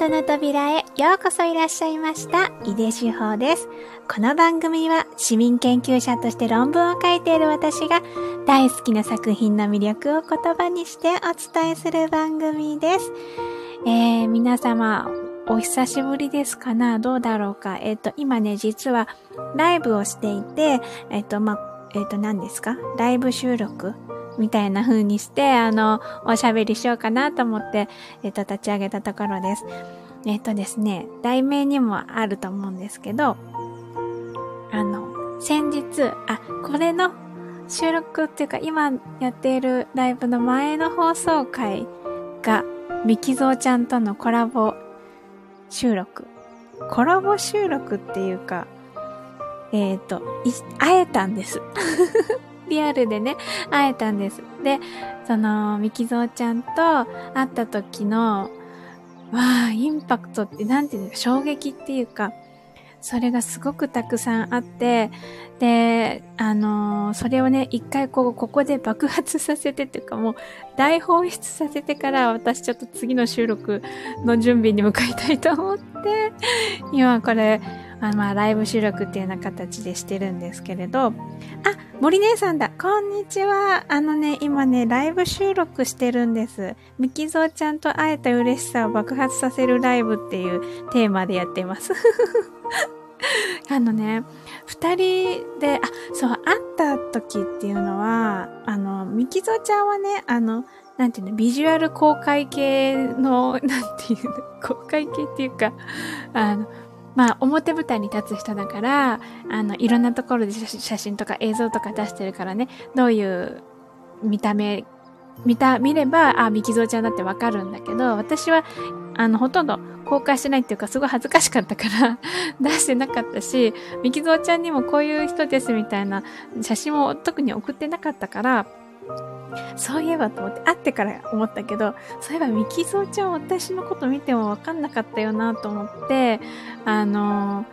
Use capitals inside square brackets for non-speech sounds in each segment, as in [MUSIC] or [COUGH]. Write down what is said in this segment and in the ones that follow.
トの扉へようこそいらっしゃいました、井出志保です。この番組は市民研究者として論文を書いている私が大好きな作品の魅力を言葉にしてお伝えする番組です。えー、皆様、お久しぶりですかな？どうだろうか？えっ、ー、と、今ね、実はライブをしていて、えっ、ー、と、まえっ、と、何ですか？ライブ収録みたいな風にして、あの、おしゃべりしようかなと思って、えっ、と、立ち上げたところです。えっ、とですね、題名にもあると思うんですけど、あの、先日、あ、これの収録っていうか、今やっているライブの前の放送回が、ミキゾーちゃんとのコラボ収録。コラボ収録っていうか、えっ、ー、と、会えたんです。リアルでね、会えたんです。で、その、ミキゾーちゃんと会った時の、わあ、インパクトってなんていうの衝撃っていうか、それがすごくたくさんあって、で、あのー、それをね、一回こう、ここで爆発させてっていうかもう、大放出させてから私ちょっと次の収録の準備に向かいたいと思って、今これ、あまあ、ライブ収録っていうような形でしてるんですけれど、あ、森姉さんだこんにちはあのね、今ね、ライブ収録してるんです。ミキゾーちゃんと会えた嬉しさを爆発させるライブっていうテーマでやってます。[LAUGHS] あのね、二人で、あ、そう、会った時っていうのは、あの、ミキゾーちゃんはね、あの、なんていうの、ビジュアル公開系の、[LAUGHS] なんていうの、公開系っていうか、あの、まあ、表舞台に立つ人だから、あの、いろんなところで写真とか映像とか出してるからね、どういう見た目、見た、見れば、あ、ミキゾーちゃんだってわかるんだけど、私は、あの、ほとんど公開してないっていうか、すごい恥ずかしかったから [LAUGHS] 出してなかったし、ミキゾーちゃんにもこういう人ですみたいな写真を特に送ってなかったから、そういえばと思って、会ってから思ったけど、そういえばミキゾーちゃん私のこと見てもわかんなかったよなと思って、あの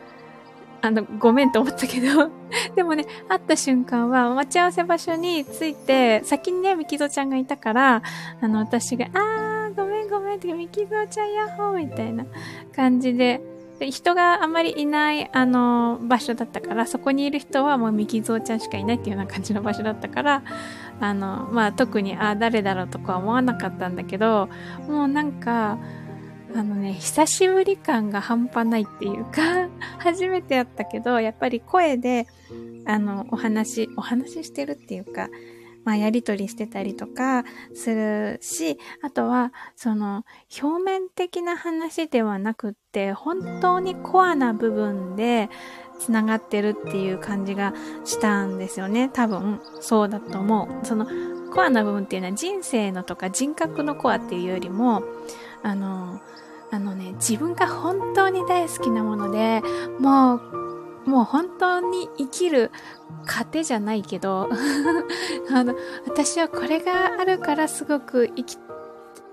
あの、ごめんと思ったけど [LAUGHS] でもね、会った瞬間は、待ち合わせ場所に着いて、先にね、ミキゾちゃんがいたから、あの、私が、あー、ごめんごめんって、ミキゾちゃんヤッホーみたいな感じ、で人があんまりいない、あの、場所だったから、そこにいる人はもうミキゾーちゃんしかいないっていうような感じの場所だったから、あの、まあ、特に、あ、誰だろうとか思わなかったんだけど、もうなんか、あのね、久しぶり感が半端ないっていうか [LAUGHS] 初めてやったけど、やっぱり声で、あの、お話、お話してるっていうか、まあ、やりとりしてたりとかするし、あとは、その、表面的な話ではなくって、本当にコアな部分で繋がってるっていう感じがしたんですよね。多分、そうだと思う。その、コアな部分っていうのは人生のとか人格のコアっていうよりも、あの、あのね、自分が本当に大好きなもので、もう、もう本当に生きる糧じゃないけど [LAUGHS] あの、私はこれがあるからすごく生き、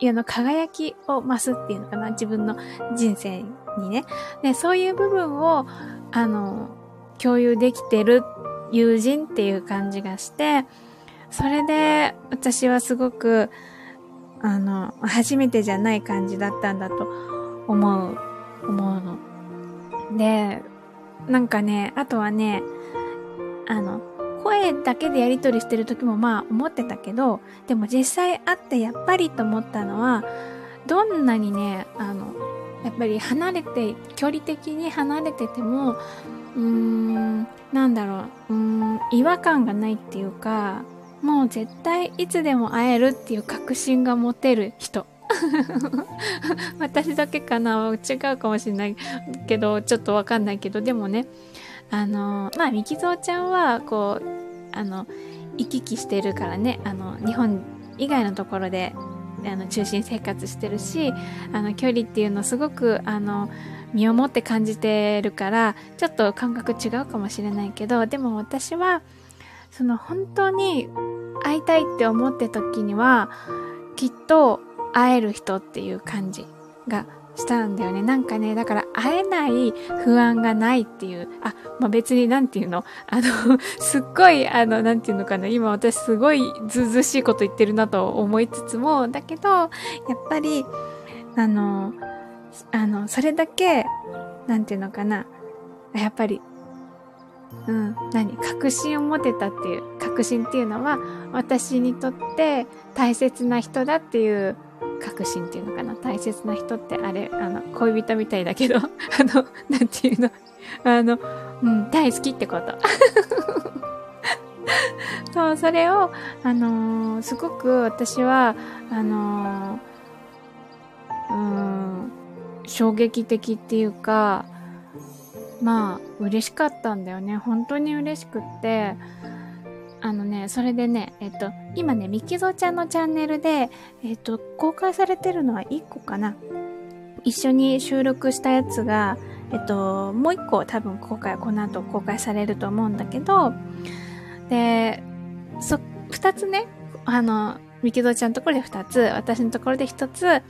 あの、輝きを増すっていうのかな、自分の人生にね。で、そういう部分を、あの、共有できてる友人っていう感じがして、それで私はすごく、あの、初めてじゃない感じだったんだと思う、思うの。で、なんかね、あとはね、あの、声だけでやりとりしてる時もまあ思ってたけど、でも実際会ってやっぱりと思ったのは、どんなにね、あの、やっぱり離れて、距離的に離れてても、うーん、なんだろう、うーん、違和感がないっていうか、もう絶対いつでも会えるっていう確信が持てる人。[LAUGHS] 私だけかな違うかもしれないけど、ちょっとわかんないけど、でもね、あの、まあ、みきぞうちゃんは、こう、あの、行き来してるからね、あの、日本以外のところで、あの、中心生活してるし、あの、距離っていうのすごく、あの、身をもって感じてるから、ちょっと感覚違うかもしれないけど、でも私は、その本当に会いたいって思って時には、きっと会える人っていう感じがしたんだよね。なんかね、だから会えない不安がないっていう、あ、まあ、別になんていうの、あの、[LAUGHS] すっごい、あの、なんていうのかな、今私すごいずうずしいこと言ってるなと思いつつも、だけど、やっぱり、あの、あの、それだけ、なんていうのかな？やっぱり、うん、何？確信を持てたっていう、確信っていうのは、私にとって大切な人だっていう確信っていうのかな。大切な人ってあれ、あの、恋人みたいだけど、[LAUGHS] あの、なんていうの、あの、うん、大好きってこと。[LAUGHS] そう、それを、あのー、すごく私は、あのー、うん、衝撃的っていうか、まあ、嬉しかったんだよね。本当に嬉しくって、あのね、それでね、えっと、今ね、みきぞちゃんのチャンネルで、えっと、公開されてるのは1個かな。一緒に収録したやつが、えっと、もう1個多分公開、この後公開されると思うんだけど、で、そ、2つね、あの、みきぞちゃんのところで2つ、私のところで1つ、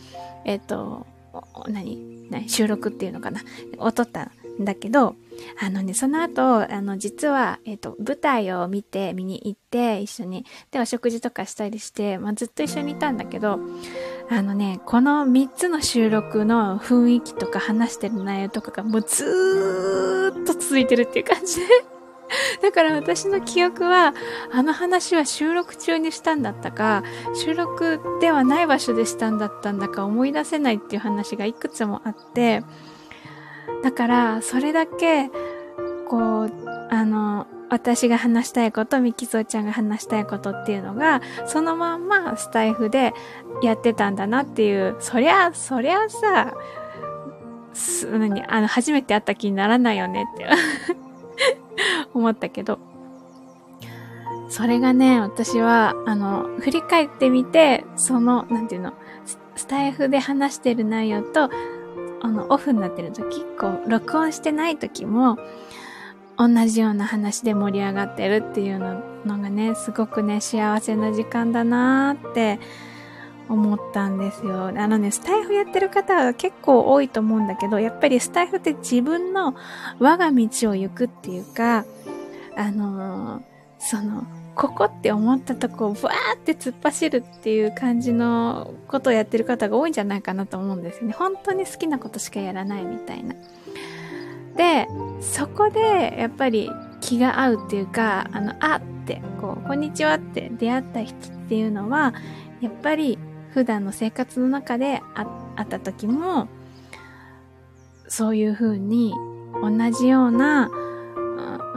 えっと、何？何収録っていうのかな？を撮ったんだけど、あのね、その後、あの、実は、えっ、と、舞台を見て、見に行って、一緒に、で、お食事とかしたりして、まあ、ずっと一緒にいたんだけど、あのね、この3つの収録の雰囲気とか話してる内容とかがもうずーっと続いてるっていう感じで。[LAUGHS] だから私の記憶は、あの話は収録中にしたんだったか、収録ではない場所でしたんだったんだか思い出せないっていう話がいくつもあって、だから、それだけ、こう、あの、私が話したいこと、ミキゾーちゃんが話したいことっていうのが、そのまんまスタイフでやってたんだなっていう、そりゃ、そりゃさ、す、何、あの、初めて会った気にならないよねって [LAUGHS] 思ったけど、それがね、私は、あの、振り返ってみて、その、なんていうの、スタイフで話してる内容と、あの、オフになってる時、こう、録音してない時も、同じような話で盛り上がってるっていうのがね、すごくね、幸せな時間だなーって思ったんですよ。あのね、スタイフやってる方は結構多いと思うんだけど、やっぱりスタイフって自分の我が道を行くっていうか、あのー、その、ここって思ったとこをブワーって突っ走るっていう感じのことをやってる方が多いんじゃないかなと思うんですよね。本当に好きなことしかやらないみたいな。で、そこでやっぱり気が合うっていうか、あの、あって、こう、こんにちはって出会った人っていうのは、やっぱり普段の生活の中で会った時も、そういう風に同じような、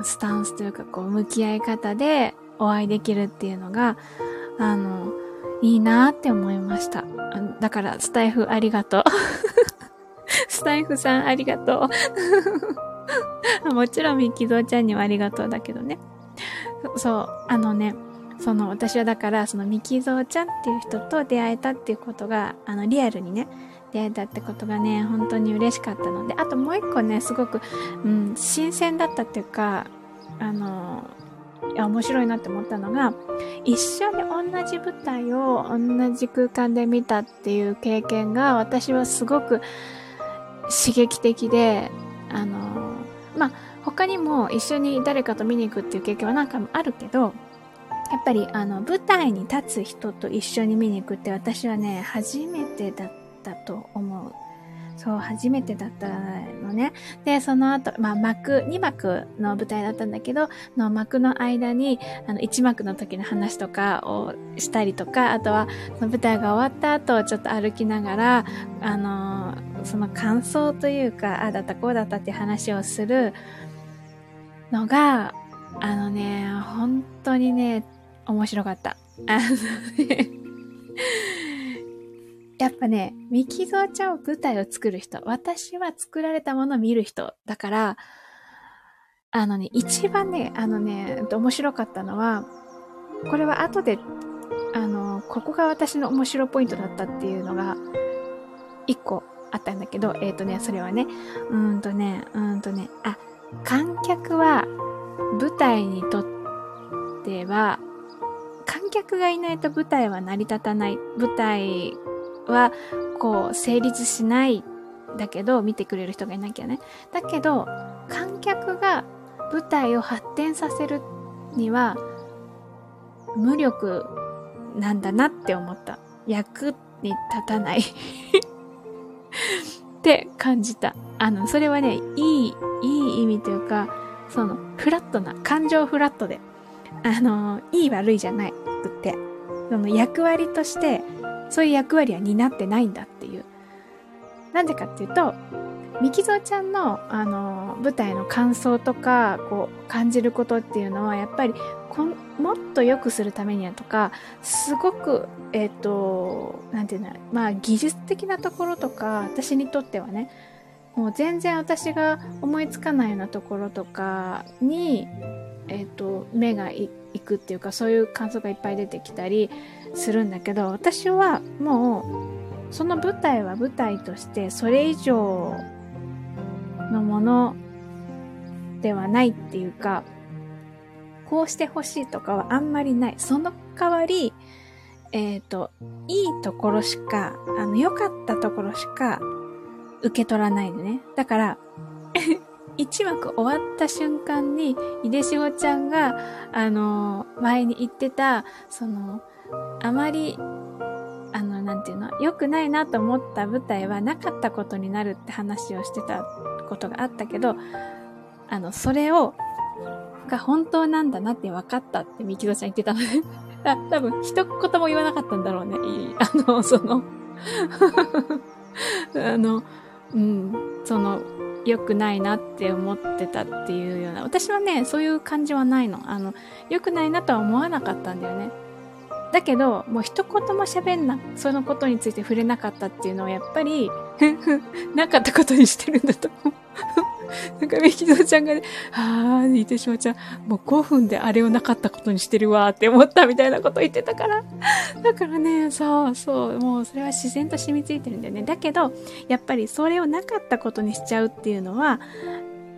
スタンスというか、こう、向き合い方でお会いできるっていうのが、あの、いいなって思いました。だから、スタイフありがとう。[LAUGHS] スタイフさんありがとう。[LAUGHS] もちろん、ミキゾーちゃんにはありがとうだけどね。そう、あのね、その私はだからそのミキゾーちゃんっていう人と出会えたっていうことがあのリアルにね出会えたってことがね本当に嬉しかったのであともう一個ねすごく、うん、新鮮だったっていうかあのいや面白いなって思ったのが一緒に同じ舞台を同じ空間で見たっていう経験が私はすごく刺激的であのまあ他にも一緒に誰かと見に行くっていう経験は何回もあるけどやっぱりあの舞台に立つ人と一緒に見に行くって私はね初めてだったと思う。そう、初めてだったのね。で、その後、まあ、幕、2幕の舞台だったんだけど、の幕の間に、あの、1幕の時の話とかをしたりとか、あとは、その舞台が終わった後、ちょっと歩きながら、あの、その感想というか、ああだったこうだったって話をするのが、あのね、本当にね、面白かった。あのねやっぱね、ミキゾーちゃんを舞台を作る人、私は作られたものを見る人だから、あのね、一番ね、あのね、面白かったのは、これは後で、あの、ここが私の面白ポイントだったっていうのが、一個あったんだけど、えっ、ー、とね、それはね、うーんとね、うーんとね、あ、観客は舞台にとっては、観客がいないと舞台は成り立たない。舞台は、こう、成立しないだけど、見てくれる人がいなきゃね。だけど、観客が舞台を発展させるには、無力なんだなって思った。役に立たない [LAUGHS] って感じた。あの、それはね、いい、いい意味というか、その、フラットな、感情フラットで、あの、いい悪いじゃないくって、その役割として、そういう役割は担ってないんだっていう。なんでかっていうと、ミキゾーちゃんの、あの、舞台の感想とか、こう、感じることっていうのは、やっぱりこ、もっと良くするためにはとか、すごく、えっ、ー、と、なんていうの、まあ、技術的なところとか、私にとってはね、もう全然私が思いつかないようなところとかに、えっ、ー、と、目がいくっていうか、そういう感想がいっぱい出てきたりするんだけど、私はもう、その舞台は舞台として、それ以上のものではないっていうか、こうしてほしいとかはあんまりない。その代わり、えっ、ー、と、いいところしか、あの、良かったところしか受け取らないのね。だから、[LAUGHS] 一幕終わった瞬間に、井出しおちゃんが、あの、前に言ってた、その、あまり、あの、なんていうの、良くないなと思った舞台はなかったことになるって話をしてたことがあったけど、あの、それを、が本当なんだなって分かったってみきぞちゃん言ってたのね。[LAUGHS] 多分、一言も言わなかったんだろうね。あの、その [LAUGHS] あの、うん、その、良くないなって思ってたっていうような、私はね、そういう感じはないの。あの、良くないなとは思わなかったんだよね。だけど、もう一言も喋んな、そのことについて触れなかったっていうのはやっぱりなかったことにしてるんだと思う [LAUGHS] なんか、みきぞちゃんがね、あー、いてしまちゃん、もう5分であれをなかったことにしてるわって思ったみたいなこと言ってたから。だからね、そうそう、もうそれは自然と染みついてるんだよね。だけど、やっぱりそれをなかったことにしちゃうっていうのは、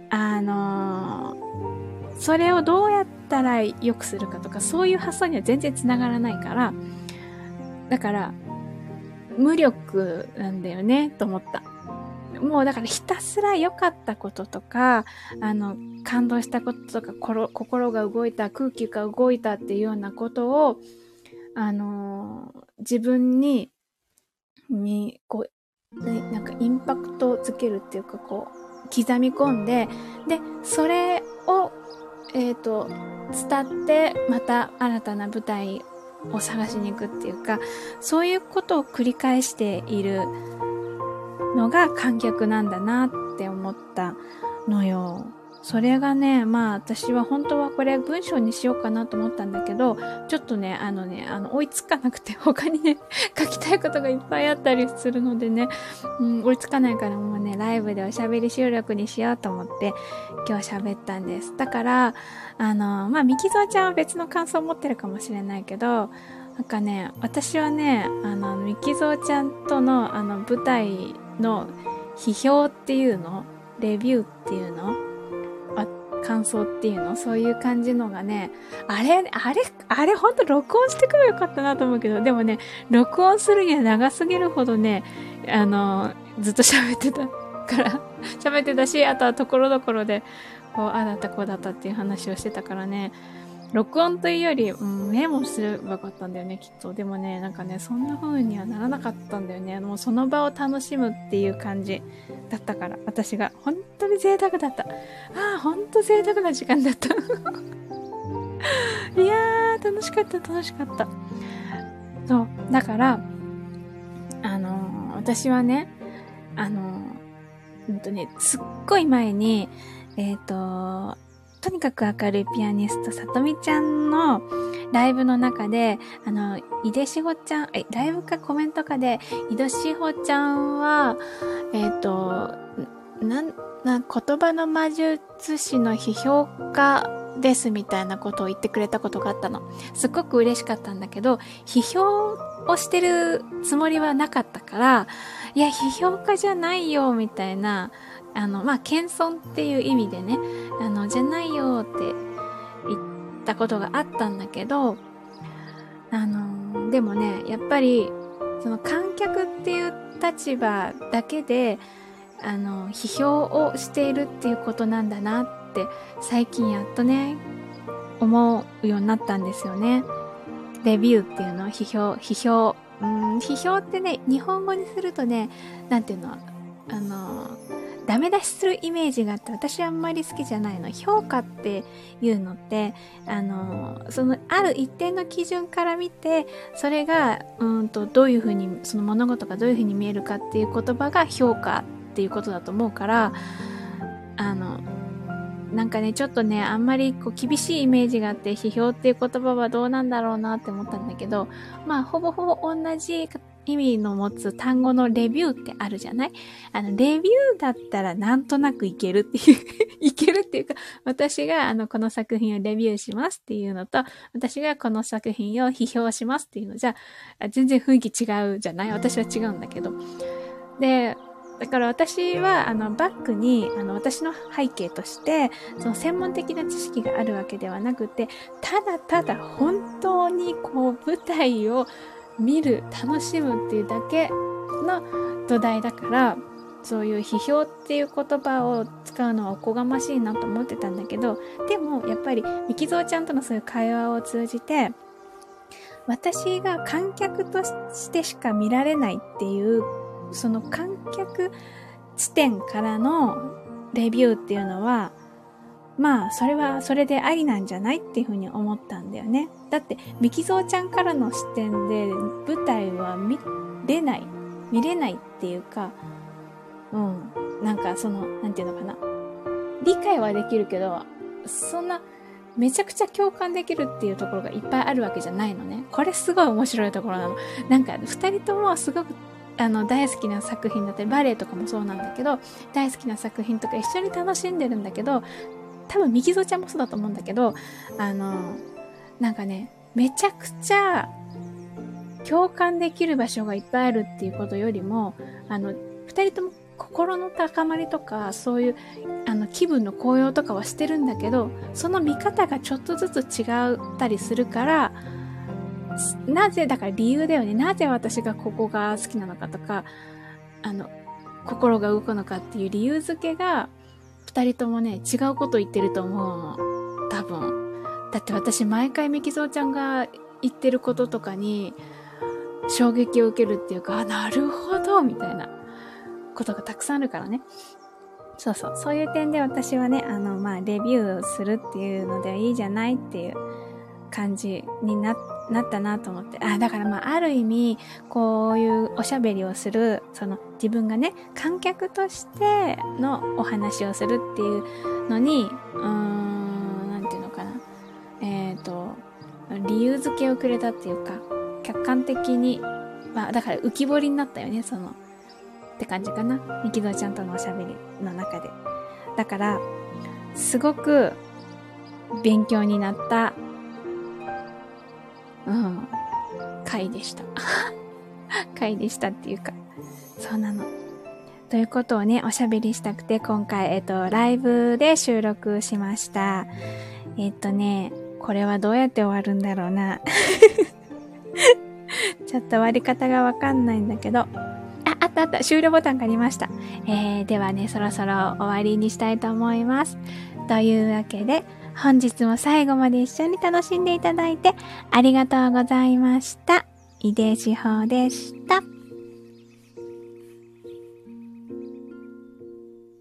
あのー、それをどうやったら良くするかとか、そういう発想には全然繋がらないから、だから、無力なんだよね、と思った。もうだからひたすら良かったこととか、あの、感動したこととか、心が動いた、空気が動いたっていうようなことを、あの自分に、に、こう、ねなんかインパクトをつけるっていうか、こう、刻み込んで、で、それを、えっ、ー、と、伝って、また新たな舞台を探しに行くっていうか、そういうことを繰り返しているのが観客なんだなって思ったのよ。それがね、まあ私は本当はこれ文章にしようかなと思ったんだけど、ちょっとね、あのね、あの追いつかなくて [LAUGHS] 他にね、書きたいことがいっぱいあったりするのでね、うん、追いつかないからもうね、ライブでおしゃべり収録にしようと思って今日喋ったんです。だから、あの、まあミキゾーちゃんは別の感想を持ってるかもしれないけど、なんかね、私はね、あの、ミキゾーちゃんとのあの舞台の批評っていうのレビューっていうの感想っていうのそういう感じのがね、あれ、あれ、あれほんと録音してくればよかったなと思うけど、でもね、録音するには長すぎるほどね、あの、ずっと喋ってたから、喋ってたし、あとはところどころで、こう、ああだったこうだったっていう話をしてたからね、録音というより、うん、メモすればよかったんだよね、きっと。でもね、なんかね、そんな風にはならなかったんだよね。もうその場を楽しむっていう感じだったから、私が。本当に贅沢だった。ああ、本当贅沢な時間だった。[LAUGHS] いやー、楽しかった、楽しかった。そう、だから、あのー、私はね、あのー、本当に、すっごい前に、えっ、ー、と、とにかく明るいピアニスト、さとみちゃんのライブの中で、あの、井出志保ちゃん、え、ライブかコメントかで、井出志保ちゃんは、えっ、ー、と、なん、な、言葉の魔術師の批評家ですみたいなことを言ってくれたことがあったの。すっごく嬉しかったんだけど、批評をしてるつもりはなかったから、いや、批評家じゃないよ、みたいな、あの、まあ、謙遜っていう意味でね、あの、じゃないよって言ったことがあったんだけど、あの、でもね、やっぱり、その観客っていう立場だけで、あの、批評をしているっていうことなんだなって最近やっとね、思うようになったんですよね。レビューっていうの、批評、批評。うん、批評ってね、日本語にするとね、なんていうの、あの、ダメ出しするイメージがあって私あんまり好きじゃないの。評価っていうのって、あの、そのある一定の基準から見て、それが、うんと、どういうふうに、その物事がどういうふうに見えるかっていう言葉が評価っていうことだと思うから、あの、なんかね、ちょっとね、あんまりこう厳しいイメージがあって、批評っていう言葉はどうなんだろうなって思ったんだけど、まあ、ほぼほぼ同じ意味の持つ単語のレビューってあるじゃない？あの、レビューだったらなんとなくいけるっていう [LAUGHS] いけるっていうか、私があの、この作品をレビューしますっていうのと、私がこの作品を批評しますっていうのじゃ、全然雰囲気違うじゃない？私は違うんだけど。で、だから私は、あの、バックに、あの、私の背景として、その専門的な知識があるわけではなくて、ただただ本当にこう、舞台を見る、楽しむっていうだけの土台だから、そういう批評っていう言葉を使うのはおこがましいなと思ってたんだけど、でもやっぱり、みきぞうちゃんとのそういう会話を通じて、私が観客としてしか見られないっていうその観客地点からのレビューっていうのは、まあ、それはそれでありなんじゃないっていうふうに思ったんだよね。だって、ミキゾーちゃんからの視点で舞台は見れない、見れないっていうか、うん、なんかその、なんていうのかな。理解はできるけど、そんな、めちゃくちゃ共感できるっていうところがいっぱいあるわけじゃないのね。これすごい面白いところなの。なんか、二人ともすごくあの大好きな作品だったりバレエとかもそうなんだけど大好きな作品とか一緒に楽しんでるんだけど多分右ぞちゃんもそうだと思うんだけどあのなんかねめちゃくちゃ共感できる場所がいっぱいあるっていうことよりもあの二人とも心の高まりとかそういうあの気分の高揚とかはしてるんだけどその見方がちょっとずつ違ったりするからなぜ、だから理由だよね。なぜ私がここが好きなのかとか、あの、心が動くのかっていう理由付けが、二人ともね、違うこと言ってると思う。多分。だって私、毎回ミキゾーちゃんが言ってることとかに、衝撃を受けるっていうか、あ、なるほどみたいなことがたくさんあるからね。そうそう。そういう点で私はね、あの、まあ、レビューするっていうのではいいじゃないっていう感じになって、なったなと思って。あ、だからまあ、ある意味、こういうおしゃべりをする、その自分がね、観客としてのお話をするっていうのに、うーん、なんていうのかな。えっ、ー、と、理由付けをくれたっていうか、客観的に、まあ、だから浮き彫りになったよね、その、って感じかな。みきどちゃんとのおしゃべりの中で。だから、すごく勉強になったうん、回でした。[LAUGHS] 回でしたっていうか、そうなの。ということをね、おしゃべりしたくて、今回、えっと、ライブで収録しました。えっとね、これはどうやって終わるんだろうな。[LAUGHS] ちょっと終わり方がわかんないんだけど。あ、あったあった。終了ボタンがありました。えー、ではね、そろそろ終わりにしたいと思います。というわけで、本日も最後まで一緒に楽しんでいただいてありがとうございました。井出志保でした。